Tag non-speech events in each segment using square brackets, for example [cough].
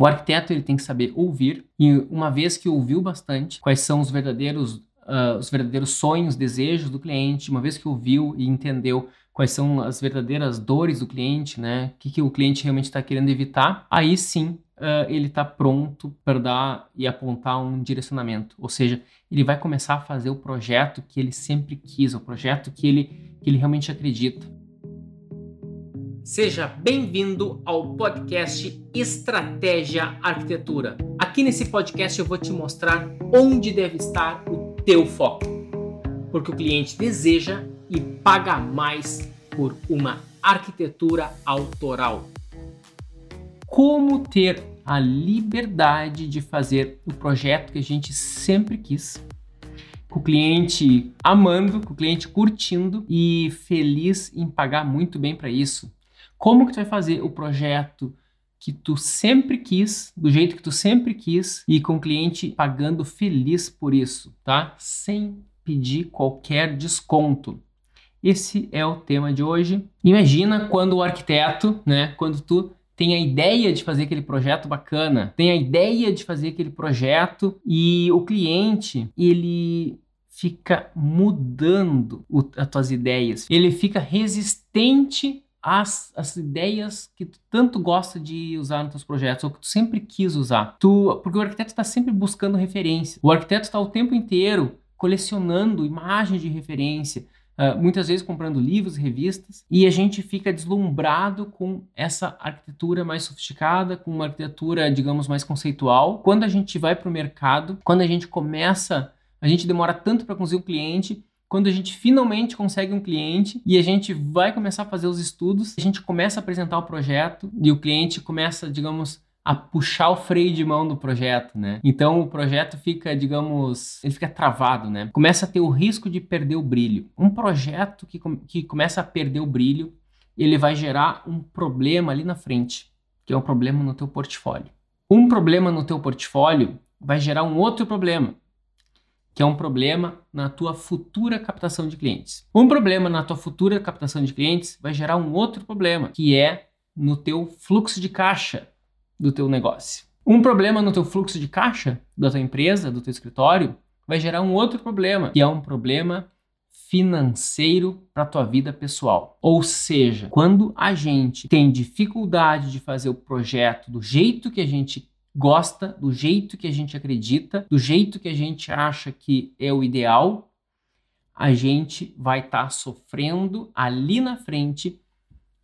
O arquiteto ele tem que saber ouvir e uma vez que ouviu bastante, quais são os verdadeiros uh, os verdadeiros sonhos, desejos do cliente, uma vez que ouviu e entendeu quais são as verdadeiras dores do cliente, né? O que, que o cliente realmente está querendo evitar, aí sim uh, ele está pronto para dar e apontar um direcionamento. Ou seja, ele vai começar a fazer o projeto que ele sempre quis, o projeto que ele, que ele realmente acredita. Seja bem-vindo ao podcast Estratégia Arquitetura. Aqui nesse podcast eu vou te mostrar onde deve estar o teu foco, porque o cliente deseja e paga mais por uma arquitetura autoral. Como ter a liberdade de fazer o projeto que a gente sempre quis, com o cliente amando, com o cliente curtindo e feliz em pagar muito bem para isso. Como que tu vai fazer o projeto que tu sempre quis, do jeito que tu sempre quis e com o cliente pagando feliz por isso, tá? Sem pedir qualquer desconto. Esse é o tema de hoje. Imagina quando o arquiteto, né, quando tu tem a ideia de fazer aquele projeto bacana, tem a ideia de fazer aquele projeto e o cliente, ele fica mudando o, as tuas ideias. Ele fica resistente às, às ideias que tu tanto gosta de usar nos teus projetos, ou que tu sempre quis usar. Tu, porque o arquiteto está sempre buscando referência. O arquiteto está o tempo inteiro colecionando imagens de referência, Uh, muitas vezes comprando livros, revistas, e a gente fica deslumbrado com essa arquitetura mais sofisticada, com uma arquitetura, digamos, mais conceitual. Quando a gente vai para o mercado, quando a gente começa, a gente demora tanto para conseguir um cliente, quando a gente finalmente consegue um cliente e a gente vai começar a fazer os estudos, a gente começa a apresentar o projeto e o cliente começa, digamos, a puxar o freio de mão do projeto, né? Então o projeto fica, digamos, ele fica travado, né? Começa a ter o risco de perder o brilho. Um projeto que, que começa a perder o brilho, ele vai gerar um problema ali na frente, que é um problema no teu portfólio. Um problema no teu portfólio vai gerar um outro problema, que é um problema na tua futura captação de clientes. Um problema na tua futura captação de clientes vai gerar um outro problema, que é no teu fluxo de caixa do teu negócio. Um problema no teu fluxo de caixa da tua empresa, do teu escritório, vai gerar um outro problema, que é um problema financeiro para tua vida pessoal. Ou seja, quando a gente tem dificuldade de fazer o projeto do jeito que a gente gosta, do jeito que a gente acredita, do jeito que a gente acha que é o ideal, a gente vai estar tá sofrendo ali na frente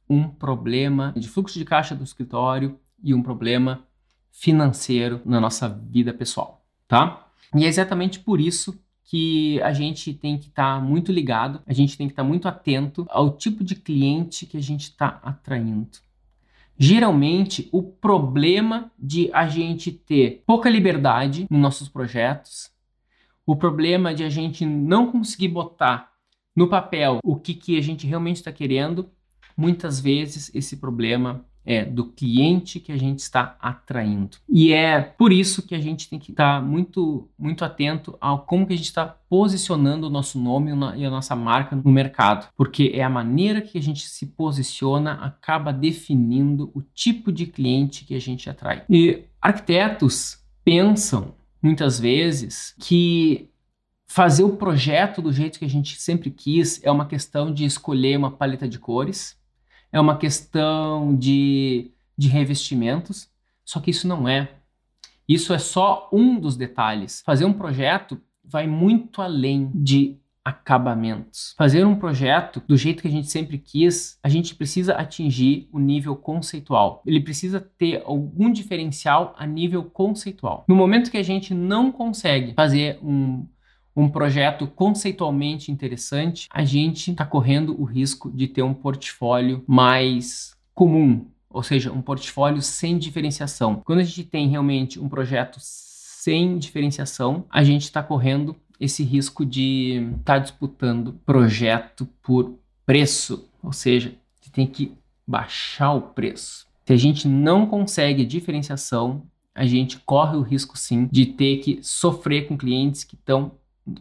um problema de fluxo de caixa do escritório, e um problema financeiro na nossa vida pessoal, tá? E é exatamente por isso que a gente tem que estar tá muito ligado, a gente tem que estar tá muito atento ao tipo de cliente que a gente está atraindo. Geralmente, o problema de a gente ter pouca liberdade nos nossos projetos, o problema de a gente não conseguir botar no papel o que, que a gente realmente está querendo, muitas vezes esse problema é do cliente que a gente está atraindo. E é por isso que a gente tem que estar muito, muito atento ao como que a gente está posicionando o nosso nome e a nossa marca no mercado, porque é a maneira que a gente se posiciona acaba definindo o tipo de cliente que a gente atrai. E arquitetos pensam muitas vezes que fazer o projeto do jeito que a gente sempre quis é uma questão de escolher uma paleta de cores é uma questão de, de revestimentos, só que isso não é. Isso é só um dos detalhes. Fazer um projeto vai muito além de acabamentos. Fazer um projeto do jeito que a gente sempre quis, a gente precisa atingir o nível conceitual. Ele precisa ter algum diferencial a nível conceitual. No momento que a gente não consegue fazer um um projeto conceitualmente interessante, a gente está correndo o risco de ter um portfólio mais comum, ou seja, um portfólio sem diferenciação. Quando a gente tem realmente um projeto sem diferenciação, a gente está correndo esse risco de estar tá disputando projeto por preço, ou seja, você tem que baixar o preço. Se a gente não consegue diferenciação, a gente corre o risco sim de ter que sofrer com clientes que estão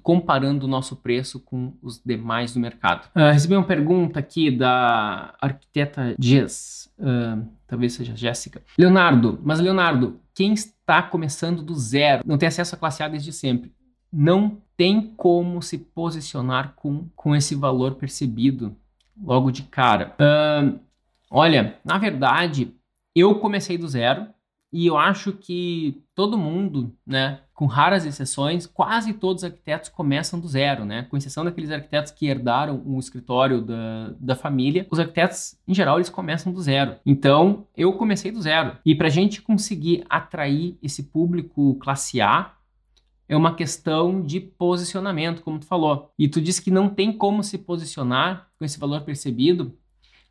comparando o nosso preço com os demais do mercado. Uh, recebi uma pergunta aqui da arquiteta Jess, uh, talvez seja Jéssica. Leonardo, mas Leonardo, quem está começando do zero, não tem acesso à classe A desde sempre, não tem como se posicionar com, com esse valor percebido logo de cara. Uh, olha, na verdade, eu comecei do zero e eu acho que todo mundo, né, com raras exceções, quase todos os arquitetos começam do zero, né? Com exceção daqueles arquitetos que herdaram o escritório da, da família, os arquitetos, em geral, eles começam do zero. Então, eu comecei do zero. E para a gente conseguir atrair esse público classe A, é uma questão de posicionamento, como tu falou. E tu disse que não tem como se posicionar com esse valor percebido.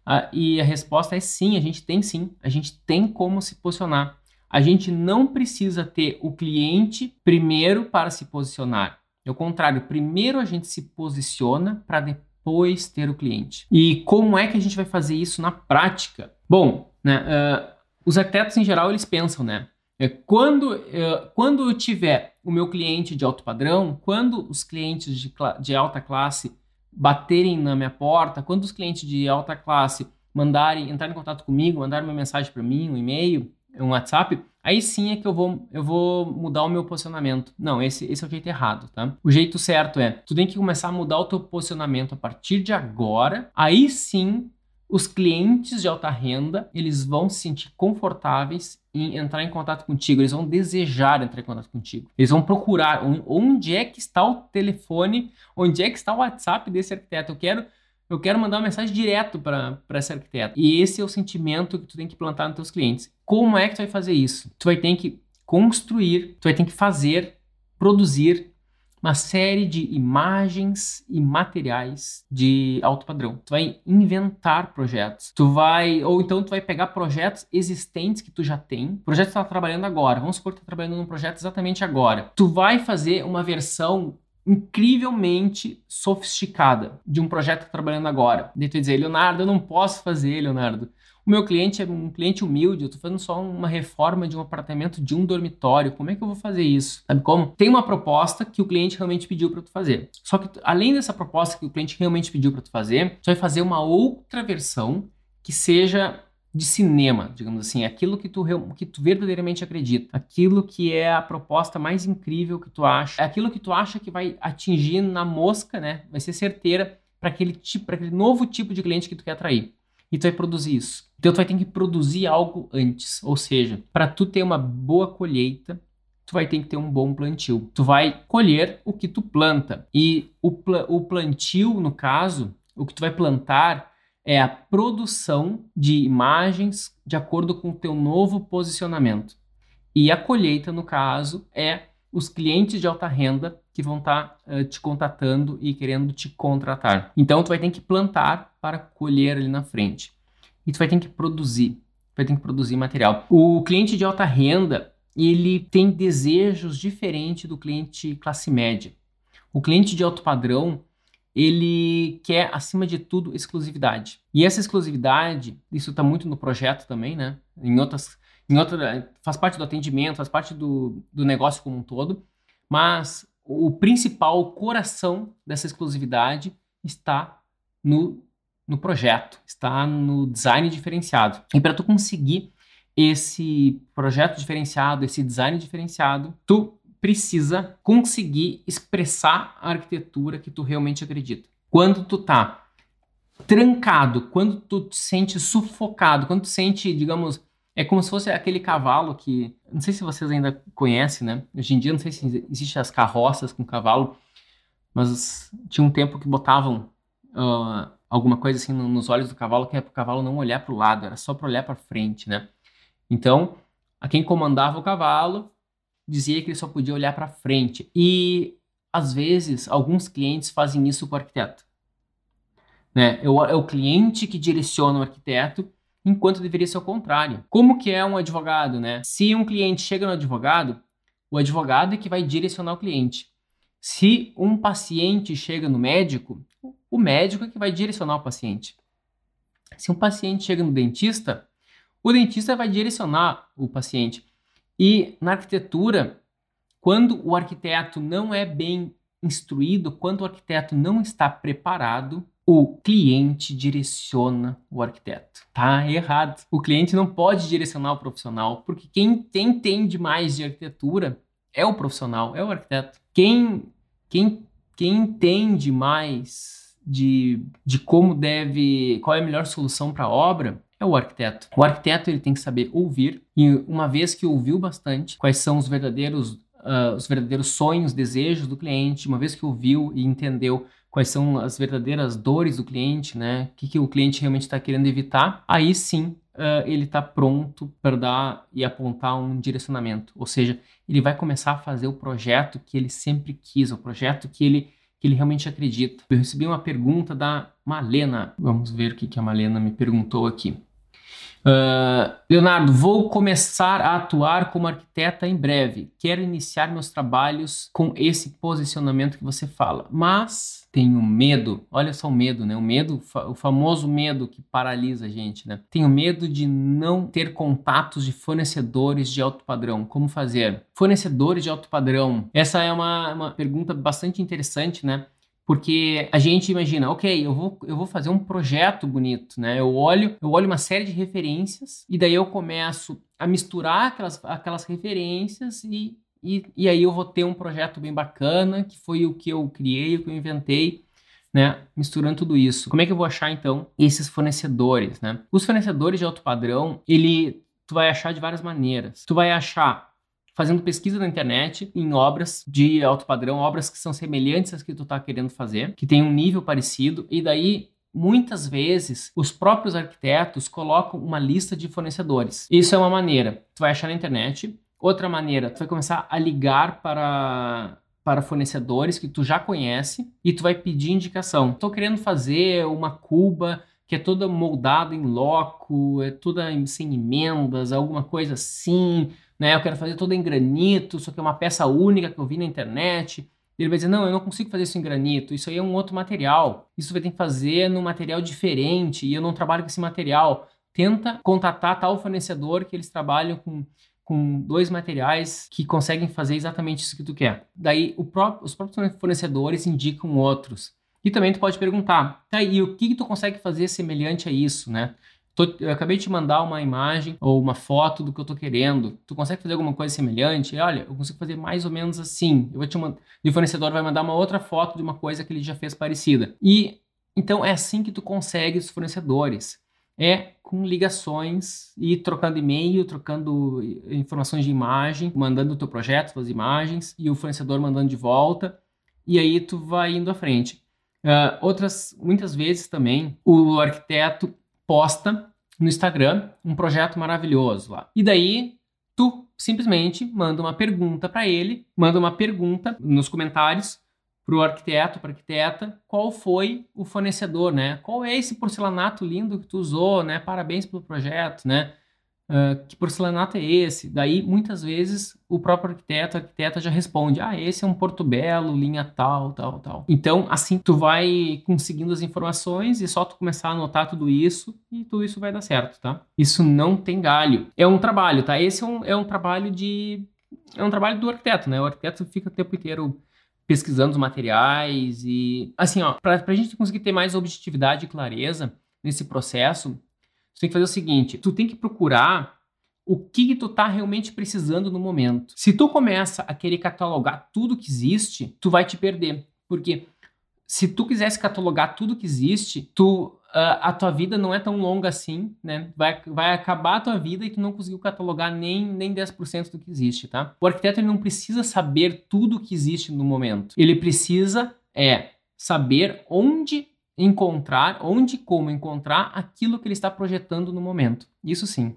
Ah, e a resposta é sim, a gente tem sim. A gente tem como se posicionar. A gente não precisa ter o cliente primeiro para se posicionar. É o contrário, primeiro a gente se posiciona para depois ter o cliente. E como é que a gente vai fazer isso na prática? Bom, né, uh, os arquitetos em geral eles pensam, né? É, quando, uh, quando eu tiver o meu cliente de alto padrão, quando os clientes de, de alta classe baterem na minha porta, quando os clientes de alta classe mandarem, entrar em contato comigo, mandarem uma mensagem para mim, um e-mail, um WhatsApp, aí sim é que eu vou, eu vou mudar o meu posicionamento. Não, esse, esse é o jeito errado, tá? O jeito certo é, tu tem que começar a mudar o teu posicionamento a partir de agora, aí sim os clientes de alta renda, eles vão se sentir confortáveis em entrar em contato contigo, eles vão desejar entrar em contato contigo. Eles vão procurar onde é que está o telefone, onde é que está o WhatsApp desse arquiteto. Eu quero eu quero mandar uma mensagem direto para esse arquiteto. E esse é o sentimento que tu tem que plantar nos teus clientes. Como é que tu vai fazer isso? Tu vai ter que construir, tu vai ter que fazer, produzir uma série de imagens e materiais de alto padrão. Tu vai inventar projetos. Tu vai, ou então tu vai pegar projetos existentes que tu já tem, projeto que tu tá trabalhando agora. Vamos supor que tu tá trabalhando num projeto exatamente agora. Tu vai fazer uma versão incrivelmente sofisticada de um projeto que tá trabalhando agora. Daí tu dizer, Leonardo, eu não posso fazer, Leonardo. O meu cliente é um cliente humilde, eu estou fazendo só uma reforma de um apartamento de um dormitório. Como é que eu vou fazer isso? Sabe como? Tem uma proposta que o cliente realmente pediu para tu fazer. Só que além dessa proposta que o cliente realmente pediu para tu fazer, tu vai fazer uma outra versão que seja de cinema, digamos assim, aquilo que tu, que tu verdadeiramente acredita, aquilo que é a proposta mais incrível que tu acha, é aquilo que tu acha que vai atingir na mosca, né? Vai ser certeira para aquele tipo, para aquele novo tipo de cliente que tu quer atrair e tu vai produzir isso. Então tu vai ter que produzir algo antes, ou seja, para tu ter uma boa colheita, tu vai ter que ter um bom plantio. Tu vai colher o que tu planta e o, pl o plantio, no caso, o que tu vai plantar é a produção de imagens de acordo com o teu novo posicionamento. E a colheita, no caso, é os clientes de alta renda que vão estar tá, uh, te contatando e querendo te contratar. Então, tu vai ter que plantar para colher ali na frente. E tu vai ter que produzir, vai ter que produzir material. O cliente de alta renda, ele tem desejos diferentes do cliente classe média. O cliente de alto padrão, ele quer, acima de tudo, exclusividade. E essa exclusividade, isso está muito no projeto também, né? Em outras, em outra, faz parte do atendimento, faz parte do, do negócio como um todo, mas o principal o coração dessa exclusividade está no, no projeto, está no design diferenciado. E para tu conseguir esse projeto diferenciado, esse design diferenciado, tu precisa conseguir expressar a arquitetura que tu realmente acredita. Quando tu tá trancado, quando tu te sente sufocado, quando tu sente, digamos, é como se fosse aquele cavalo que. Não sei se vocês ainda conhecem, né? Hoje em dia, não sei se existem as carroças com cavalo, mas tinha um tempo que botavam uh, alguma coisa assim nos olhos do cavalo que é para o cavalo não olhar para o lado, era só para olhar para frente, né? Então, a quem comandava o cavalo dizia que ele só podia olhar para frente. E às vezes, alguns clientes fazem isso com o arquiteto. Né? É, o, é o cliente que direciona o arquiteto enquanto deveria ser o contrário. Como que é um advogado, né? Se um cliente chega no advogado, o advogado é que vai direcionar o cliente. Se um paciente chega no médico, o médico é que vai direcionar o paciente. Se um paciente chega no dentista, o dentista vai direcionar o paciente. E na arquitetura, quando o arquiteto não é bem instruído, quando o arquiteto não está preparado, o cliente direciona o arquiteto. Tá errado. O cliente não pode direcionar o profissional, porque quem entende mais de arquitetura é o profissional, é o arquiteto. Quem, quem, quem entende mais de, de como deve, qual é a melhor solução para a obra, é o arquiteto. O arquiteto ele tem que saber ouvir e uma vez que ouviu bastante, quais são os verdadeiros uh, os verdadeiros sonhos, desejos do cliente, uma vez que ouviu e entendeu quais são as verdadeiras dores do cliente, né? O que, que o cliente realmente está querendo evitar, aí sim uh, ele está pronto para dar e apontar um direcionamento. Ou seja, ele vai começar a fazer o projeto que ele sempre quis, o projeto que ele, que ele realmente acredita. Eu recebi uma pergunta da Malena. Vamos ver o que, que a Malena me perguntou aqui. Uh, Leonardo, vou começar a atuar como arquiteta em breve. Quero iniciar meus trabalhos com esse posicionamento que você fala, mas tenho medo. Olha só o medo, né? O medo, o famoso medo que paralisa a gente, né? Tenho medo de não ter contatos de fornecedores de alto padrão. Como fazer? Fornecedores de alto padrão. Essa é uma, uma pergunta bastante interessante, né? Porque a gente imagina, ok, eu vou, eu vou fazer um projeto bonito, né? Eu olho, eu olho uma série de referências e daí eu começo a misturar aquelas, aquelas referências e, e, e aí eu vou ter um projeto bem bacana, que foi o que eu criei, o que eu inventei, né? Misturando tudo isso. Como é que eu vou achar então esses fornecedores, né? Os fornecedores de alto padrão, ele tu vai achar de várias maneiras. Tu vai achar fazendo pesquisa na internet em obras de alto padrão, obras que são semelhantes às que tu está querendo fazer, que tem um nível parecido, e daí muitas vezes os próprios arquitetos colocam uma lista de fornecedores. Isso é uma maneira. Tu vai achar na internet. Outra maneira, tu vai começar a ligar para para fornecedores que tu já conhece e tu vai pedir indicação. Estou querendo fazer uma cuba que é toda moldada em loco, é toda sem emendas, alguma coisa assim né? Eu quero fazer toda em granito, só que é uma peça única que eu vi na internet. Ele vai dizer, não, eu não consigo fazer isso em granito, isso aí é um outro material. Isso vai ter que fazer num material diferente e eu não trabalho com esse material. Tenta contatar tal fornecedor que eles trabalham com, com dois materiais que conseguem fazer exatamente isso que tu quer. Daí próprio, os próprios fornecedores indicam outros. E também tu pode perguntar, tá, e o que, que tu consegue fazer semelhante a isso, né? Tô, eu acabei de te mandar uma imagem ou uma foto do que eu tô querendo. Tu consegue fazer alguma coisa semelhante? Olha, eu consigo fazer mais ou menos assim. Eu vou te mandar. E o fornecedor vai mandar uma outra foto de uma coisa que ele já fez parecida. E então é assim que tu consegue os fornecedores. É com ligações e trocando e-mail, trocando informações de imagem, mandando o teu projeto, as imagens, e o fornecedor mandando de volta. E aí tu vai indo à frente. Uh, outras, muitas vezes também, o arquiteto posta no Instagram um projeto maravilhoso lá. E daí tu simplesmente manda uma pergunta para ele, manda uma pergunta nos comentários para o arquiteto, para arquiteta, qual foi o fornecedor, né? Qual é esse porcelanato lindo que tu usou, né? Parabéns pelo projeto, né? Uh, que porcelanato é esse? Daí, muitas vezes, o próprio arquiteto, arquiteta já responde, ah, esse é um Porto Belo, linha tal, tal, tal. Então, assim, tu vai conseguindo as informações e só tu começar a anotar tudo isso e tudo isso vai dar certo, tá? Isso não tem galho. É um trabalho, tá? Esse é um, é um trabalho de... É um trabalho do arquiteto, né? O arquiteto fica o tempo inteiro pesquisando os materiais e... Assim, ó, pra, pra gente conseguir ter mais objetividade e clareza nesse processo, você tem que fazer o seguinte: tu tem que procurar o que, que tu tá realmente precisando no momento. Se tu começa a querer catalogar tudo que existe, tu vai te perder. Porque se tu quisesse catalogar tudo que existe, tu a tua vida não é tão longa assim, né? Vai, vai acabar a tua vida e tu não conseguiu catalogar nem, nem 10% do que existe, tá? O arquiteto ele não precisa saber tudo que existe no momento. Ele precisa é saber onde encontrar, onde e como encontrar aquilo que ele está projetando no momento. Isso sim.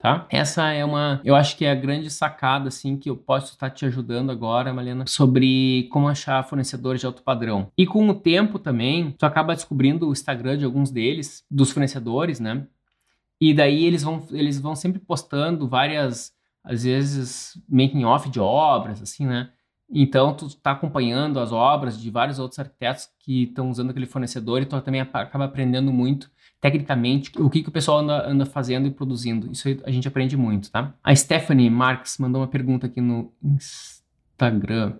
Tá? Essa é uma, eu acho que é a grande sacada assim que eu posso estar te ajudando agora, Malena, sobre como achar fornecedores de alto padrão. E com o tempo também, tu acaba descobrindo o Instagram de alguns deles, dos fornecedores, né? E daí eles vão eles vão sempre postando várias às vezes making off de obras assim, né? Então, tu está acompanhando as obras de vários outros arquitetos que estão usando aquele fornecedor e tu também acaba aprendendo muito tecnicamente o que, que o pessoal anda, anda fazendo e produzindo. Isso a gente aprende muito, tá? A Stephanie Marx mandou uma pergunta aqui no Instagram.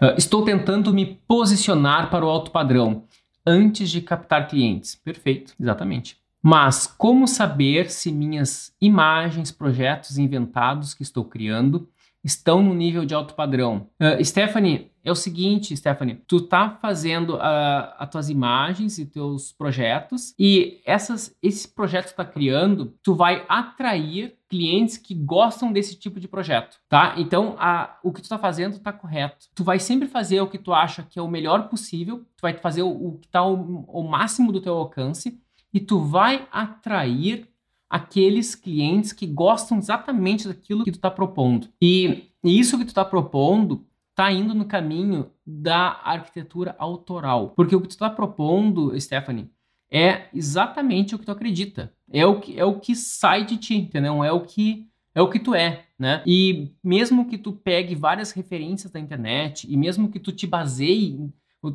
Uh, estou tentando me posicionar para o alto padrão. antes de captar clientes. Perfeito, exatamente. Mas como saber se minhas imagens, projetos inventados que estou criando estão no nível de alto padrão? Uh, Stephanie, é o seguinte, Stephanie, tu tá fazendo uh, as tuas imagens e teus projetos e essas, esse projeto que tá criando, tu vai atrair clientes que gostam desse tipo de projeto, tá? Então, a, o que tu tá fazendo tá correto. Tu vai sempre fazer o que tu acha que é o melhor possível, tu vai fazer o, o que tá o, o máximo do teu alcance e tu vai atrair aqueles clientes que gostam exatamente daquilo que tu está propondo. E, isso que tu está propondo está indo no caminho da arquitetura autoral. Porque o que tu está propondo, Stephanie, é exatamente o que tu acredita. É o que, é o que sai de ti, entendeu? É o que é o que tu é, né? E mesmo que tu pegue várias referências da internet e mesmo que tu te baseie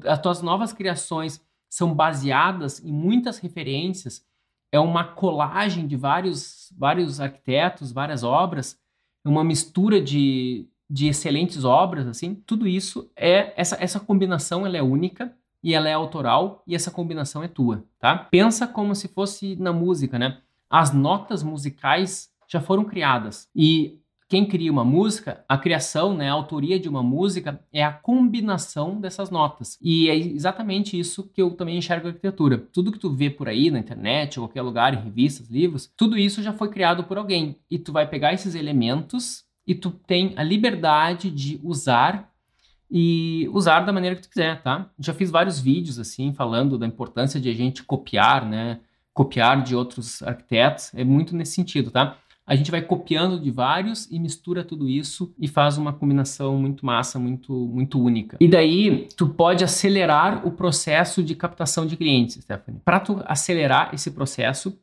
as tuas novas criações são baseadas em muitas referências, é uma colagem de vários, vários arquitetos, várias obras, uma mistura de, de excelentes obras, assim. Tudo isso é essa, essa combinação, ela é única e ela é autoral e essa combinação é tua, tá? Pensa como se fosse na música, né? As notas musicais já foram criadas e quem cria uma música, a criação, né, a autoria de uma música é a combinação dessas notas. E é exatamente isso que eu também enxergo a arquitetura. Tudo que tu vê por aí na internet, ou qualquer lugar, em revistas, livros, tudo isso já foi criado por alguém. E tu vai pegar esses elementos e tu tem a liberdade de usar e usar da maneira que tu quiser, tá? Já fiz vários vídeos assim falando da importância de a gente copiar, né? Copiar de outros arquitetos, é muito nesse sentido, tá? A gente vai copiando de vários e mistura tudo isso e faz uma combinação muito massa, muito, muito única. E daí tu pode acelerar o processo de captação de clientes, Stephanie. Para tu acelerar esse processo,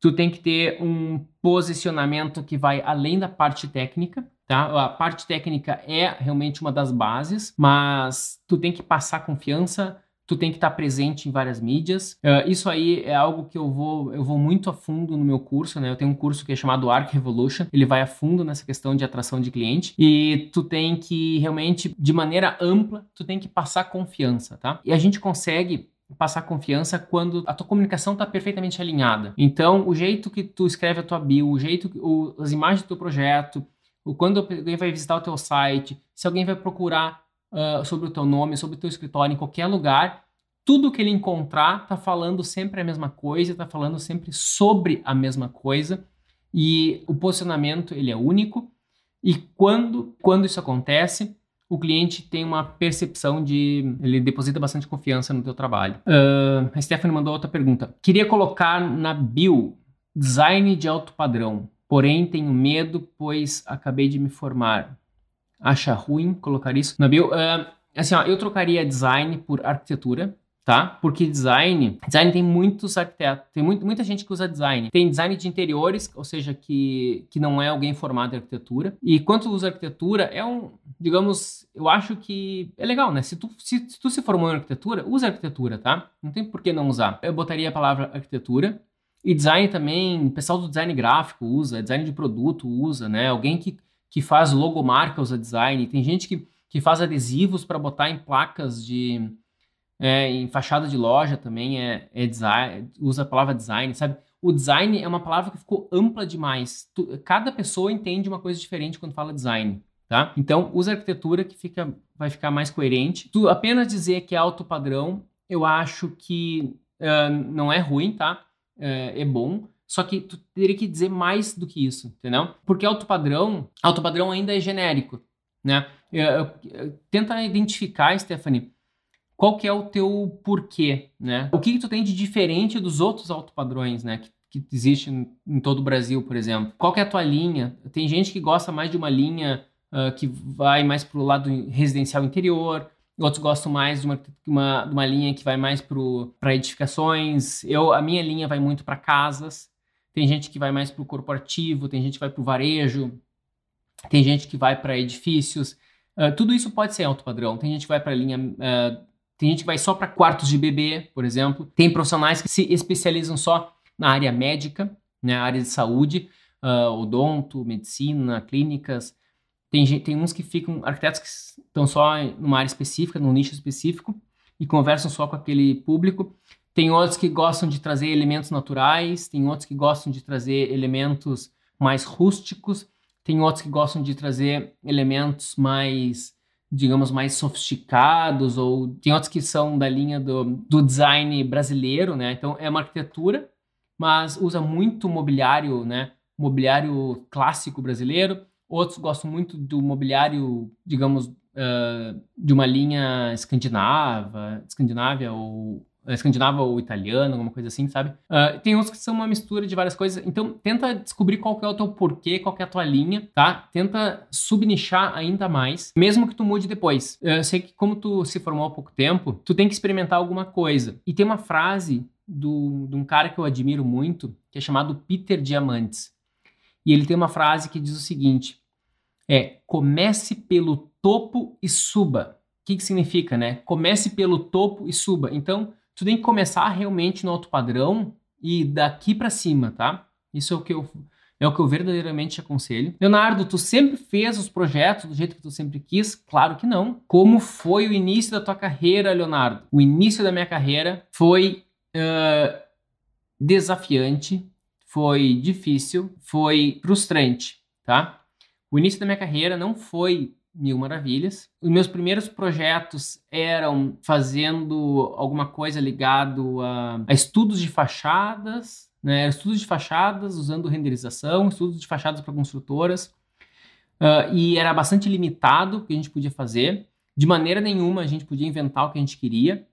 tu tem que ter um posicionamento que vai além da parte técnica, tá? A parte técnica é realmente uma das bases, mas tu tem que passar confiança, tu tem que estar presente em várias mídias. Uh, isso aí é algo que eu vou, eu vou muito a fundo no meu curso, né? Eu tenho um curso que é chamado Arc Revolution, ele vai a fundo nessa questão de atração de cliente e tu tem que realmente, de maneira ampla, tu tem que passar confiança, tá? E a gente consegue passar confiança quando a tua comunicação está perfeitamente alinhada. Então, o jeito que tu escreve a tua bio, o jeito, que, o, as imagens do teu projeto, o quando alguém vai visitar o teu site, se alguém vai procurar uh, sobre o teu nome, sobre o teu escritório, em qualquer lugar, tudo que ele encontrar está falando sempre a mesma coisa, está falando sempre sobre a mesma coisa e o posicionamento ele é único e quando quando isso acontece o cliente tem uma percepção de ele deposita bastante confiança no teu trabalho. Uh, a Stephanie mandou outra pergunta. Queria colocar na bio design de alto padrão, porém tenho medo pois acabei de me formar acha ruim colocar isso na bio? Uh, assim, ó, eu trocaria design por arquitetura, tá? Porque design, design tem muitos arquitetos, tem muito, muita gente que usa design. Tem design de interiores, ou seja, que, que não é alguém formado em arquitetura. E quanto usa arquitetura, é um, digamos, eu acho que é legal, né? Se tu se, se tu se formou em arquitetura, usa arquitetura, tá? Não tem por que não usar. Eu botaria a palavra arquitetura. E design também, o pessoal do design gráfico usa, design de produto usa, né? Alguém que que faz logomarca usa design, tem gente que, que faz adesivos para botar em placas de. É, em fachada de loja também é, é design, usa a palavra design, sabe? O design é uma palavra que ficou ampla demais. Tu, cada pessoa entende uma coisa diferente quando fala design, tá? Então, usa arquitetura que fica, vai ficar mais coerente. Tu apenas dizer que é alto padrão, eu acho que uh, não é ruim, tá? Uh, é bom. Só que tu teria que dizer mais do que isso, entendeu? Porque alto padrão, alto padrão ainda é genérico, né? Eu, eu, eu, tenta identificar, Stephanie, qual que é o teu porquê, né? O que, que tu tem de diferente dos outros alto padrões, né? Que, que existe em, em, todo o Brasil, por exemplo. Qual que é a tua linha? Tem gente que gosta mais de uma linha uh, que vai mais para o lado residencial interior, outros gostam mais de uma, uma, de uma linha que vai mais para edificações. Eu, a minha linha vai muito para casas, tem gente que vai mais para o corporativo, tem gente que vai para o varejo, tem gente que vai para edifícios. Uh, tudo isso pode ser alto padrão. Tem gente que vai para linha. Uh, tem gente que vai só para quartos de bebê, por exemplo. Tem profissionais que se especializam só na área médica, na né, área de saúde, uh, odonto, medicina, clínicas. Tem, tem uns que ficam, arquitetos que estão só numa área específica, num nicho específico. e conversam só com aquele público. Tem outros que gostam de trazer elementos naturais, tem outros que gostam de trazer elementos mais rústicos, tem outros que gostam de trazer elementos mais, digamos, mais sofisticados, ou tem outros que são da linha do, do design brasileiro, né? Então é uma arquitetura, mas usa muito mobiliário, né? Mobiliário clássico brasileiro. Outros gostam muito do mobiliário, digamos, uh, de uma linha escandinava, escandinávia ou escandinava ou italiano, alguma coisa assim, sabe? Uh, tem uns que são uma mistura de várias coisas. Então, tenta descobrir qual é o teu porquê, qual é a tua linha, tá? Tenta subnichar ainda mais, mesmo que tu mude depois. Eu sei que como tu se formou há pouco tempo, tu tem que experimentar alguma coisa. E tem uma frase do, de um cara que eu admiro muito, que é chamado Peter Diamantes. E ele tem uma frase que diz o seguinte: é comece pelo topo e suba. O que, que significa, né? Comece pelo topo e suba. Então, tu tem que começar realmente no alto padrão e daqui para cima, tá? Isso é o que eu é o que eu verdadeiramente te aconselho. Leonardo, tu sempre fez os projetos do jeito que tu sempre quis? Claro que não. Como foi o início da tua carreira, Leonardo? O início da minha carreira foi uh, desafiante, foi difícil, foi frustrante, tá? O início da minha carreira não foi mil maravilhas. Os meus primeiros projetos eram fazendo alguma coisa ligado a, a estudos de fachadas, né? Estudos de fachadas usando renderização, estudos de fachadas para construtoras. Uh, e era bastante limitado o que a gente podia fazer. De maneira nenhuma a gente podia inventar o que a gente queria.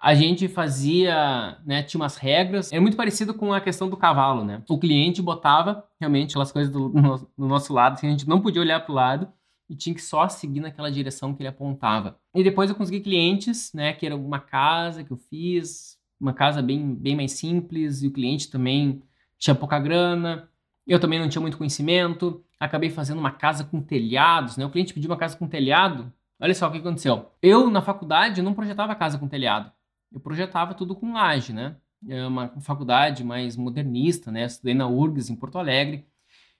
A gente fazia, né, tinha umas regras. É muito parecido com a questão do cavalo, né? O cliente botava realmente aquelas coisas do, no, no nosso lado, assim, a gente não podia olhar para o lado e tinha que só seguir naquela direção que ele apontava. E depois eu consegui clientes, né, que era uma casa que eu fiz, uma casa bem, bem mais simples, e o cliente também tinha pouca grana, eu também não tinha muito conhecimento, acabei fazendo uma casa com telhados, né, o cliente pediu uma casa com telhado, olha só o que aconteceu. Eu, na faculdade, não projetava casa com telhado, eu projetava tudo com laje, né, é uma faculdade mais modernista, né, estudei na URGS, em Porto Alegre,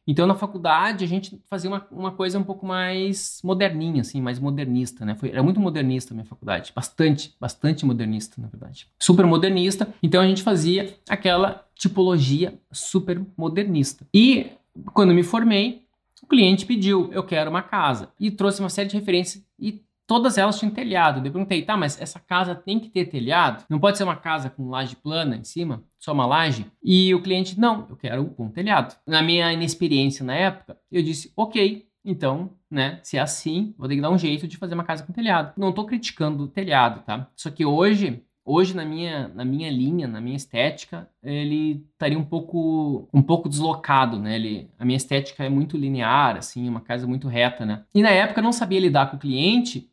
então, na faculdade, a gente fazia uma, uma coisa um pouco mais moderninha, assim, mais modernista, né? Foi, era muito modernista a minha faculdade. Bastante, bastante modernista, na verdade. Super modernista. Então, a gente fazia aquela tipologia super modernista. E, quando me formei, o cliente pediu, eu quero uma casa. E trouxe uma série de referências. E todas elas tinham telhado. Eu perguntei, tá, mas essa casa tem que ter telhado? Não pode ser uma casa com laje plana em cima? Só uma laje? E o cliente, não, eu quero com telhado. Na minha inexperiência na época, eu disse, ok, então, né, se é assim, vou ter que dar um jeito de fazer uma casa com telhado. Não estou criticando o telhado, tá? Só que hoje, hoje na minha, na minha linha, na minha estética, ele estaria um pouco um pouco deslocado, né? Ele, a minha estética é muito linear, assim, uma casa muito reta, né? E na época eu não sabia lidar com o cliente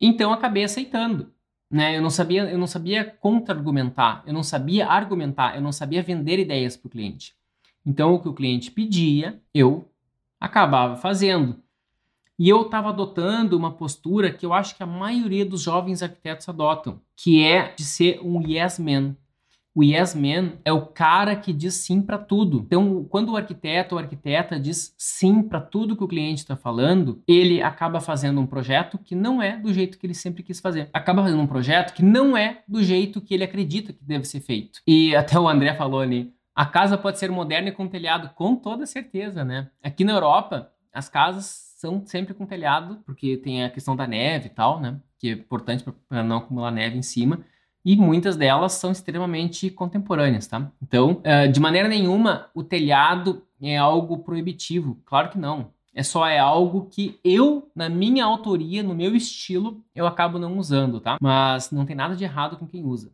então acabei aceitando. Né? Eu não sabia, eu não sabia contra-argumentar, eu não sabia argumentar, eu não sabia vender ideias para o cliente. Então o que o cliente pedia, eu acabava fazendo. E eu estava adotando uma postura que eu acho que a maioria dos jovens arquitetos adotam, que é de ser um yes man. O yes man é o cara que diz sim para tudo. Então, quando o arquiteto ou arquiteta diz sim para tudo que o cliente está falando, ele acaba fazendo um projeto que não é do jeito que ele sempre quis fazer. Acaba fazendo um projeto que não é do jeito que ele acredita que deve ser feito. E até o André falou ali, a casa pode ser moderna e com telhado, com toda certeza, né? Aqui na Europa, as casas são sempre com telhado, porque tem a questão da neve e tal, né? Que é importante para não acumular neve em cima e muitas delas são extremamente contemporâneas, tá? Então, uh, de maneira nenhuma, o telhado é algo proibitivo. Claro que não. É só é algo que eu, na minha autoria, no meu estilo, eu acabo não usando, tá? Mas não tem nada de errado com quem usa.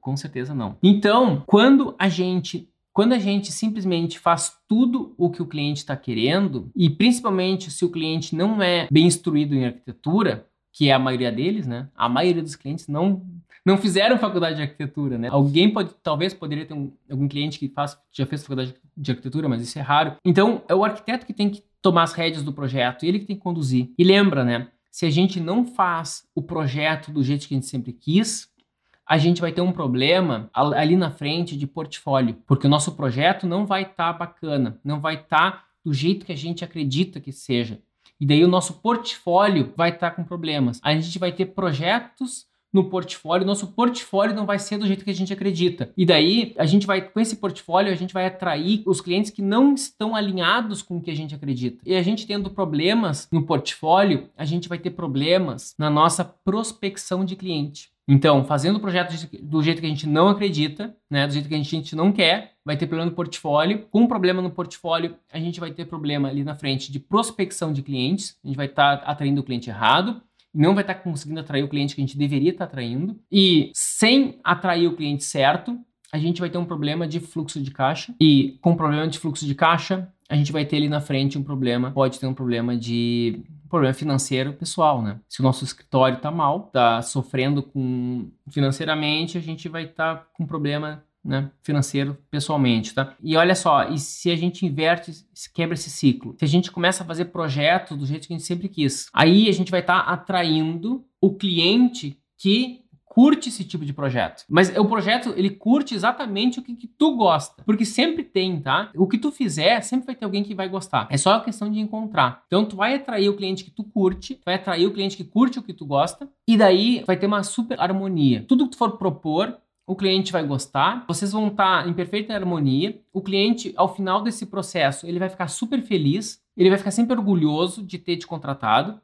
Com certeza não. Então, quando a gente quando a gente simplesmente faz tudo o que o cliente está querendo, e principalmente se o cliente não é bem instruído em arquitetura, que é a maioria deles, né? A maioria dos clientes não não fizeram faculdade de arquitetura, né? Alguém pode, talvez poderia ter um, algum cliente que faz, já fez faculdade de arquitetura, mas isso é raro. Então, é o arquiteto que tem que tomar as rédeas do projeto, ele que tem que conduzir. E lembra, né? Se a gente não faz o projeto do jeito que a gente sempre quis, a gente vai ter um problema ali na frente de portfólio, porque o nosso projeto não vai estar tá bacana, não vai estar tá do jeito que a gente acredita que seja. E daí o nosso portfólio vai estar tá com problemas. A gente vai ter projetos no portfólio, nosso portfólio não vai ser do jeito que a gente acredita. E daí, a gente vai, com esse portfólio, a gente vai atrair os clientes que não estão alinhados com o que a gente acredita. E a gente tendo problemas no portfólio, a gente vai ter problemas na nossa prospecção de cliente. Então, fazendo o projeto do jeito que a gente não acredita, né, do jeito que a gente não quer, vai ter problema no portfólio. Com um problema no portfólio, a gente vai ter problema ali na frente de prospecção de clientes. A gente vai estar tá atraindo o cliente errado não vai estar tá conseguindo atrair o cliente que a gente deveria estar tá atraindo. E sem atrair o cliente certo, a gente vai ter um problema de fluxo de caixa. E com problema de fluxo de caixa, a gente vai ter ali na frente um problema, pode ter um problema de um problema financeiro pessoal, né? Se o nosso escritório está mal, está sofrendo com financeiramente, a gente vai estar tá com problema né, financeiro pessoalmente, tá? E olha só, e se a gente inverte, quebra esse ciclo, se a gente começa a fazer projetos do jeito que a gente sempre quis, aí a gente vai estar tá atraindo o cliente que curte esse tipo de projeto. Mas o projeto, ele curte exatamente o que, que, tu gosta. Porque sempre tem, tá? O que tu fizer, sempre vai ter alguém que vai gostar. É só a questão de encontrar. Então, tu vai atrair o cliente que tu curte, vai atrair o cliente que curte o que tu gosta, e daí vai ter uma super harmonia. Tudo que tu for propor, o cliente vai gostar, vocês vão estar em perfeita harmonia. O cliente, ao final desse processo, ele vai ficar super feliz, ele vai ficar sempre orgulhoso de ter te contratado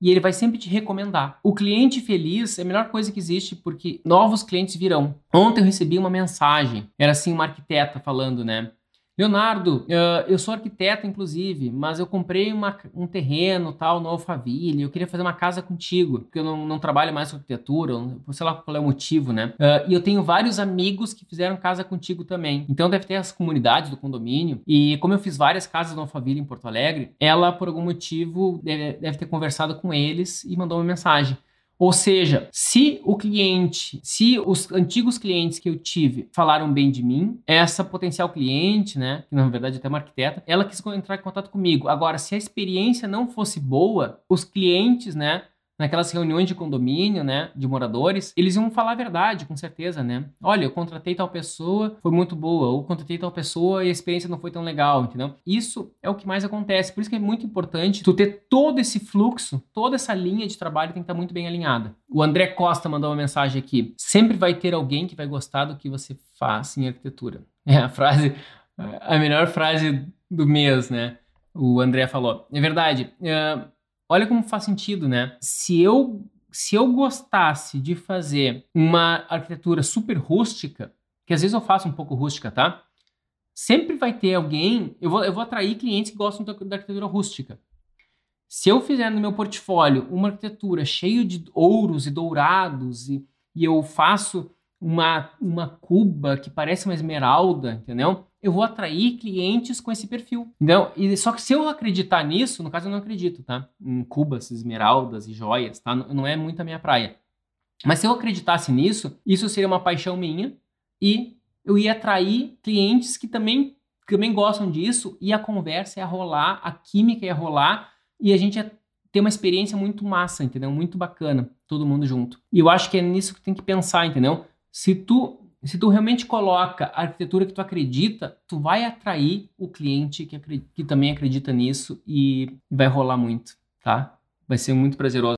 e ele vai sempre te recomendar. O cliente feliz é a melhor coisa que existe porque novos clientes virão. Ontem eu recebi uma mensagem, era assim uma arquiteta falando, né? Leonardo, uh, eu sou arquiteto, inclusive, mas eu comprei uma, um terreno tal no Alphaville. Eu queria fazer uma casa contigo, porque eu não, não trabalho mais com arquitetura, sei lá qual é o motivo, né? Uh, e eu tenho vários amigos que fizeram casa contigo também. Então deve ter as comunidades do condomínio. E como eu fiz várias casas no Alphaville em Porto Alegre, ela, por algum motivo, deve, deve ter conversado com eles e mandou uma mensagem. Ou seja, se o cliente, se os antigos clientes que eu tive falaram bem de mim, essa potencial cliente, né, que na verdade é até uma arquiteta, ela quis entrar em contato comigo. Agora, se a experiência não fosse boa, os clientes, né, naquelas reuniões de condomínio, né, de moradores, eles iam falar a verdade, com certeza, né? Olha, eu contratei tal pessoa, foi muito boa, ou contratei tal pessoa e a experiência não foi tão legal, entendeu? Isso é o que mais acontece, por isso que é muito importante tu ter todo esse fluxo, toda essa linha de trabalho tem que estar muito bem alinhada. O André Costa mandou uma mensagem aqui: sempre vai ter alguém que vai gostar do que você faz em arquitetura. [laughs] É a frase, a melhor frase do mês, né? O André falou. É verdade. Uh, olha como faz sentido, né? Se eu se eu gostasse de fazer uma arquitetura super rústica, que às vezes eu faço um pouco rústica, tá? Sempre vai ter alguém, eu vou, eu vou atrair clientes que gostam da, arquitetura rústica. Se eu fizer no meu portfólio uma arquitetura cheia de ouros e dourados e, e eu faço uma, uma cuba que parece uma esmeralda, entendeu? Eu vou atrair clientes com esse perfil. Então, e, só que se eu acreditar nisso, no caso eu não acredito, tá? Em cubas, esmeraldas e joias, tá? Não, não é muito a minha praia. Mas se eu acreditasse nisso, isso seria uma paixão minha e eu ia atrair clientes que também, também gostam disso e a conversa ia rolar, a química ia rolar e a gente ia ter uma experiência muito massa, entendeu? Muito bacana, todo mundo junto. E eu acho que é nisso que tem que pensar, entendeu? Se tu se tu realmente coloca a arquitetura que tu acredita, tu vai atrair o cliente que, que também acredita nisso e vai rolar muito, tá? Vai ser muito prazeroso.